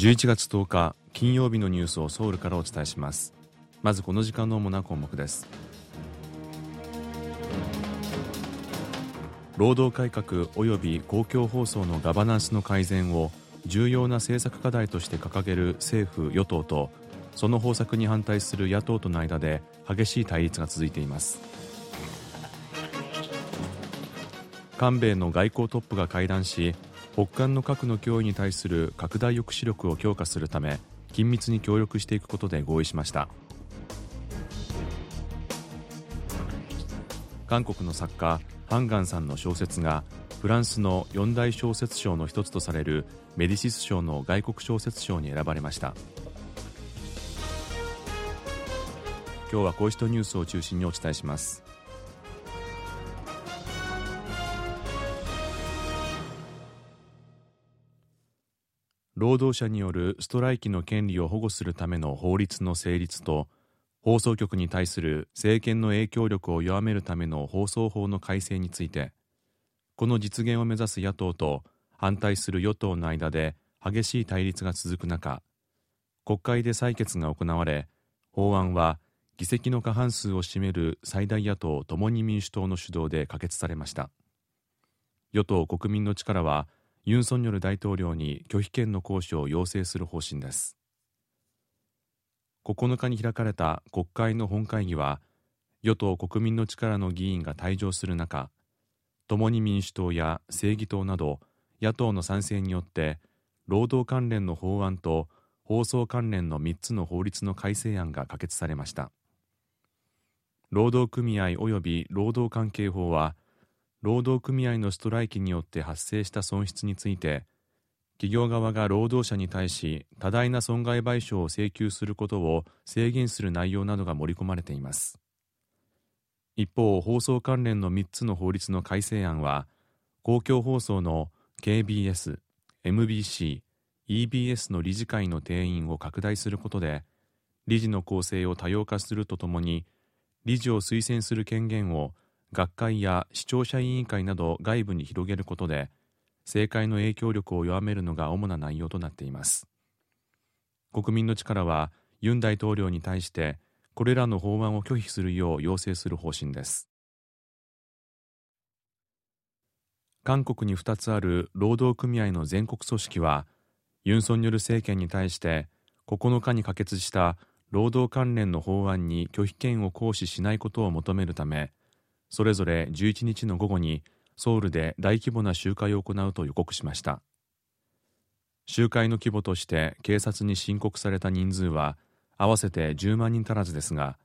11月10日金曜日のニュースをソウルからお伝えします。まずこの時間の主な項目です。労働改革及び公共放送のガバナンスの改善を重要な政策課題として掲げる政府与党とその方策に反対する野党との間で激しい対立が続いています。韓米の外交トップが会談し北韓の核の脅威に対する拡大抑止力を強化するため緊密に協力していくことで合意しました。韓国の作家ハンガンさんの小説がフランスの四大小説賞の一つとされるメディシス賞の外国小説賞に選ばれました。今日はこうしたニュースを中心にお伝えします。労働者によるストライキの権利を保護するための法律の成立と放送局に対する政権の影響力を弱めるための放送法の改正についてこの実現を目指す野党と反対する与党の間で激しい対立が続く中国会で採決が行われ法案は議席の過半数を占める最大野党共に民主党の主導で可決されました。与党国民の力はユン・ソンニョル大統領に拒否権の行使を要請する方針です。9日に開かれた国会の本会議は与党国民の力の議員が退場する中共に民主党や正義党など野党の賛成によって労働関連の法案と放送関連の3つの法律の改正案が可決されました。労働組合及び労働関係法は労働組合のストライキによって発生した損失について企業側が労働者に対し多大な損害賠償を請求することを制限する内容などが盛り込まれています。一方放送関連の3つの法律の改正案は公共放送の KBS、MBC、EBS の理事会の定員を拡大することで理事の構成を多様化するとともに理事を推薦する権限を学会や視聴者委員会など外部に広げることで政界の影響力を弱めるのが主な内容となっています。国民の力はユン大統領に対してこれらの法案を拒否するよう要請する方針です。韓国に2つある労働組合の全国組織はユン・ソンニョル政権に対して9日に可決した労働関連の法案に拒否権を行使しないことを求めるためそれぞれ11日の午後にソウルで大規模な集会を行うと予告しました。集会の規模として警察に申告された人数は合わせて10万人足らずですが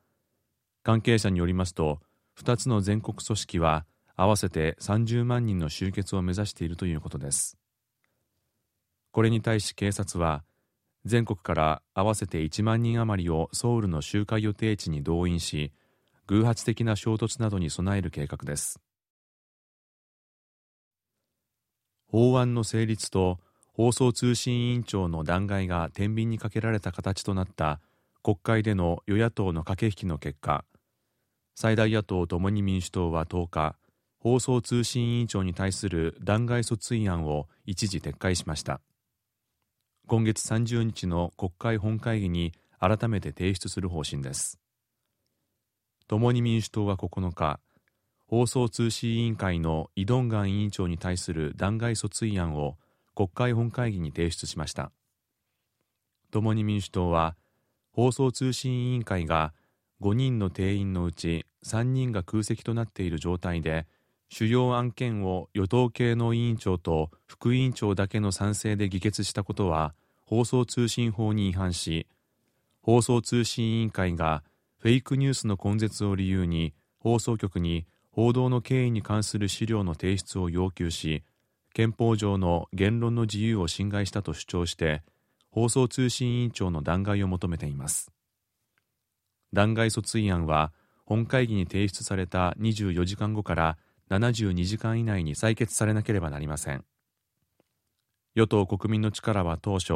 関係者によりますと2つの全国組織は合わせて30万人の集結を目指しているということです。これに対し警察は全国から合わせて1万人余りをソウルの集会予定地に動員し偶発的な衝突などに備える計画です。法案の成立と放送通信委員長の弾劾が天秤にかけられた形となった国会での与野党の駆け引きの結果最大野党共に民主党は10日放送通信委員長に対する弾劾訴追案を一時撤回しました。今月30日の国会本会議に改めて提出する方針です。共に民主党は9日放送通信委員会のイ・ドンガン委員長に対する弾劾訴追案を国会本会議に提出しました。共に民主党は放送通信委員会が5人の定員のうち3人が空席となっている状態で主要案件を与党系の委員長と副委員長だけの賛成で議決したことは放送通信法に違反し放送通信委員会がフェイクニュースの根絶を理由に放送局に報道の経緯に関する資料の提出を要求し憲法上の言論の自由を侵害したと主張して放送通信委員長の弾劾を求めています。弾劾訴追案は本会議に提出された24時間後から72時間以内に採決されなければなりません。与党国民の力は当初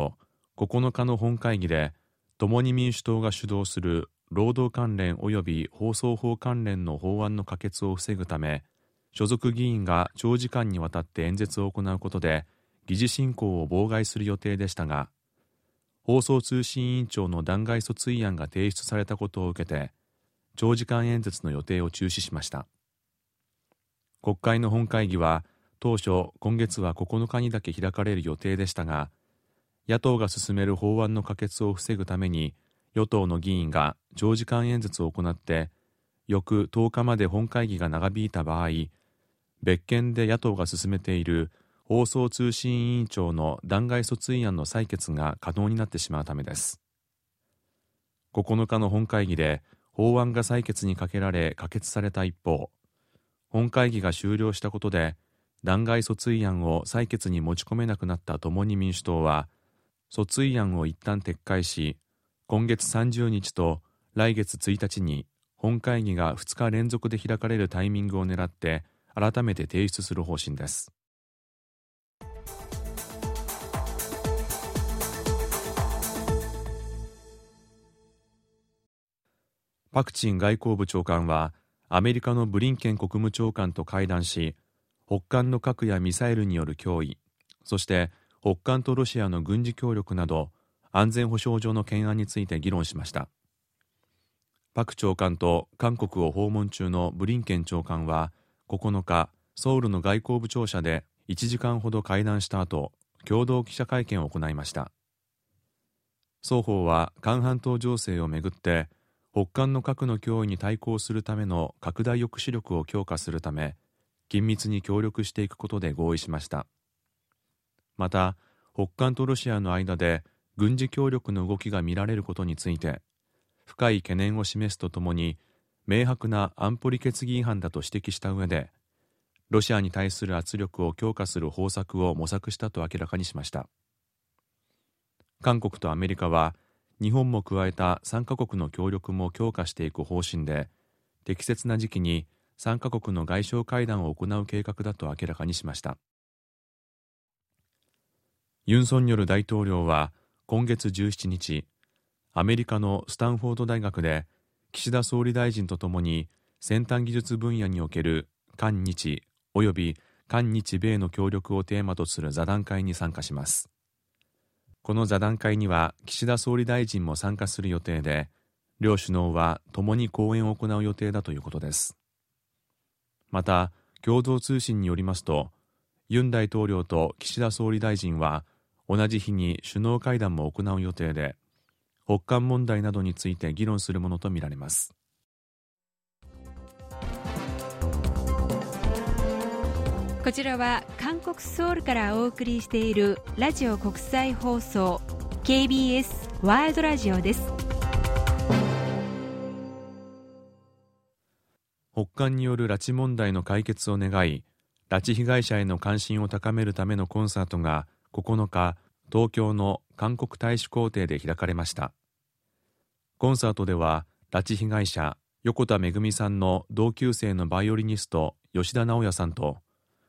9日の本会議で共に民主党が主導する労働関連及び放送法関連の法案の可決を防ぐため所属議員が長時間にわたって演説を行うことで議事進行を妨害する予定でしたが放送通信委員長の弾劾訴追案が提出されたことを受けて長時間演説の予定を中止しました。国会の本会議は当初今月は9日にだけ開かれる予定でしたが野党が進める法案の可決を防ぐために与党の議員が長時間演説を行って翌10日まで本会議が長引いた場合別件で野党が進めている放送通信委員長の弾劾訴追案の採決が可能になってしまうためです。9日の本会議で法案が採決にかけられ可決された一方本会議が終了したことで弾劾訴追案を採決に持ち込めなくなった共に民主党は訴追案を一旦撤回し今月30日と来月1日に本会議が2日連続で開かれるタイミングを狙って改めて提出する方針です。パクチン外交部長官はアメリカのブリンケン国務長官と会談し北韓の核やミサイルによる脅威そして北韓とロシアの軍事協力など安全保障上の懸案について議論しました。パク長官と韓国を訪問中のブリンケン長官は9日ソウルの外交部庁舎で1時間ほど会談した後共同記者会見を行いました。双方は韓半島情勢をめぐって北韓の核の脅威に対抗するための拡大抑止力を強化するため緊密に協力していくことで合意しました。また北韓とロシアの間で軍事協力の動きが見られることについて深い懸念を示すとともに明白な安保理決議違反だと指摘した上でロシアに対する圧力を強化する方策を模索したと明らかにしました。韓国とアメリカは日本も加えた3カ国の協力も強化していく方針で適切な時期に3カ国の外相会談を行う計画だと明らかにしました。ユン・ソンニョル大統領は今月17日アメリカのスタンフォード大学で岸田総理大臣とともに先端技術分野における韓日及び韓日米の協力をテーマとする座談会に参加します。この座談会には岸田総理大臣も参加する予定で両首脳は共に講演を行う予定だということです。また共同通信によりますとユン大統領と岸田総理大臣は同じ日に首脳会談も行う予定で北韓問題などについて議論するものとみられます。こちらは韓国ソウルからお送りしているラジオ国際放送 KBS ワールドラジオです。北韓による拉致問題の解決を願い拉致被害者への関心を高めるためのコンサートが9日東京の韓国大使公邸で開かれましたコンサートでは拉致被害者横田めぐみさんの同級生のバイオリニスト吉田直也さんと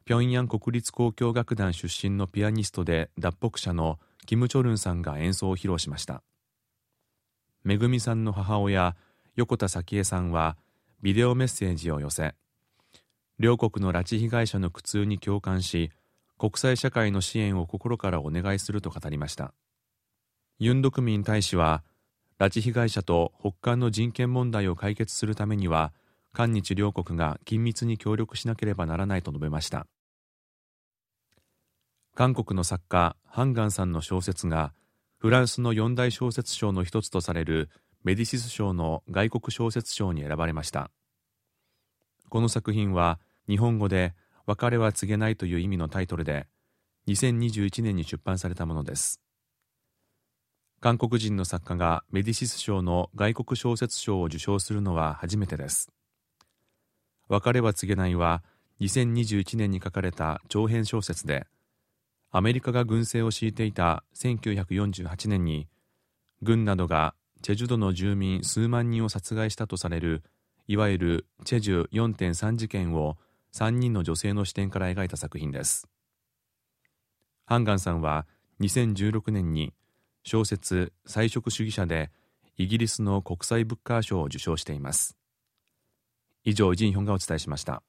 平壌国立交響楽団出身のピアニストで脱北者のキム・チョルンさんが演奏を披露しました。めぐみさんの母親横田早紀江さんはビデオメッセージを寄せ両国の拉致被害者の苦痛に共感し国際社会の支援を心からお願いすると語りました。ユン・ドクミン大使は拉致被害者と北韓の人権問題を解決するためには韓日両国が緊密に協力しなければならないと述べました。韓国の作家ハンガンさんの小説がフランスの四大小説賞の一つとされるメディシス賞の外国小説賞に選ばれました。この作品は日本語で別れは告げないという意味のタイトルで2021年に出版されたものです。韓国人の作家がメディシス賞の外国小説賞を受賞するのは初めてです。別れは告げないは2021年に書かれた長編小説でアメリカが軍政を敷いていた1948年に軍などがチェジュドの住民数万人を殺害したとされるいわゆるチェジュ4.3事件を3人の女性の視点から描いた作品です。ハンガンさんは2016年に小説「菜食主義者」でイギリスの国際ブッカー賞を受賞しています。以上ジンヒョンがお伝えしました。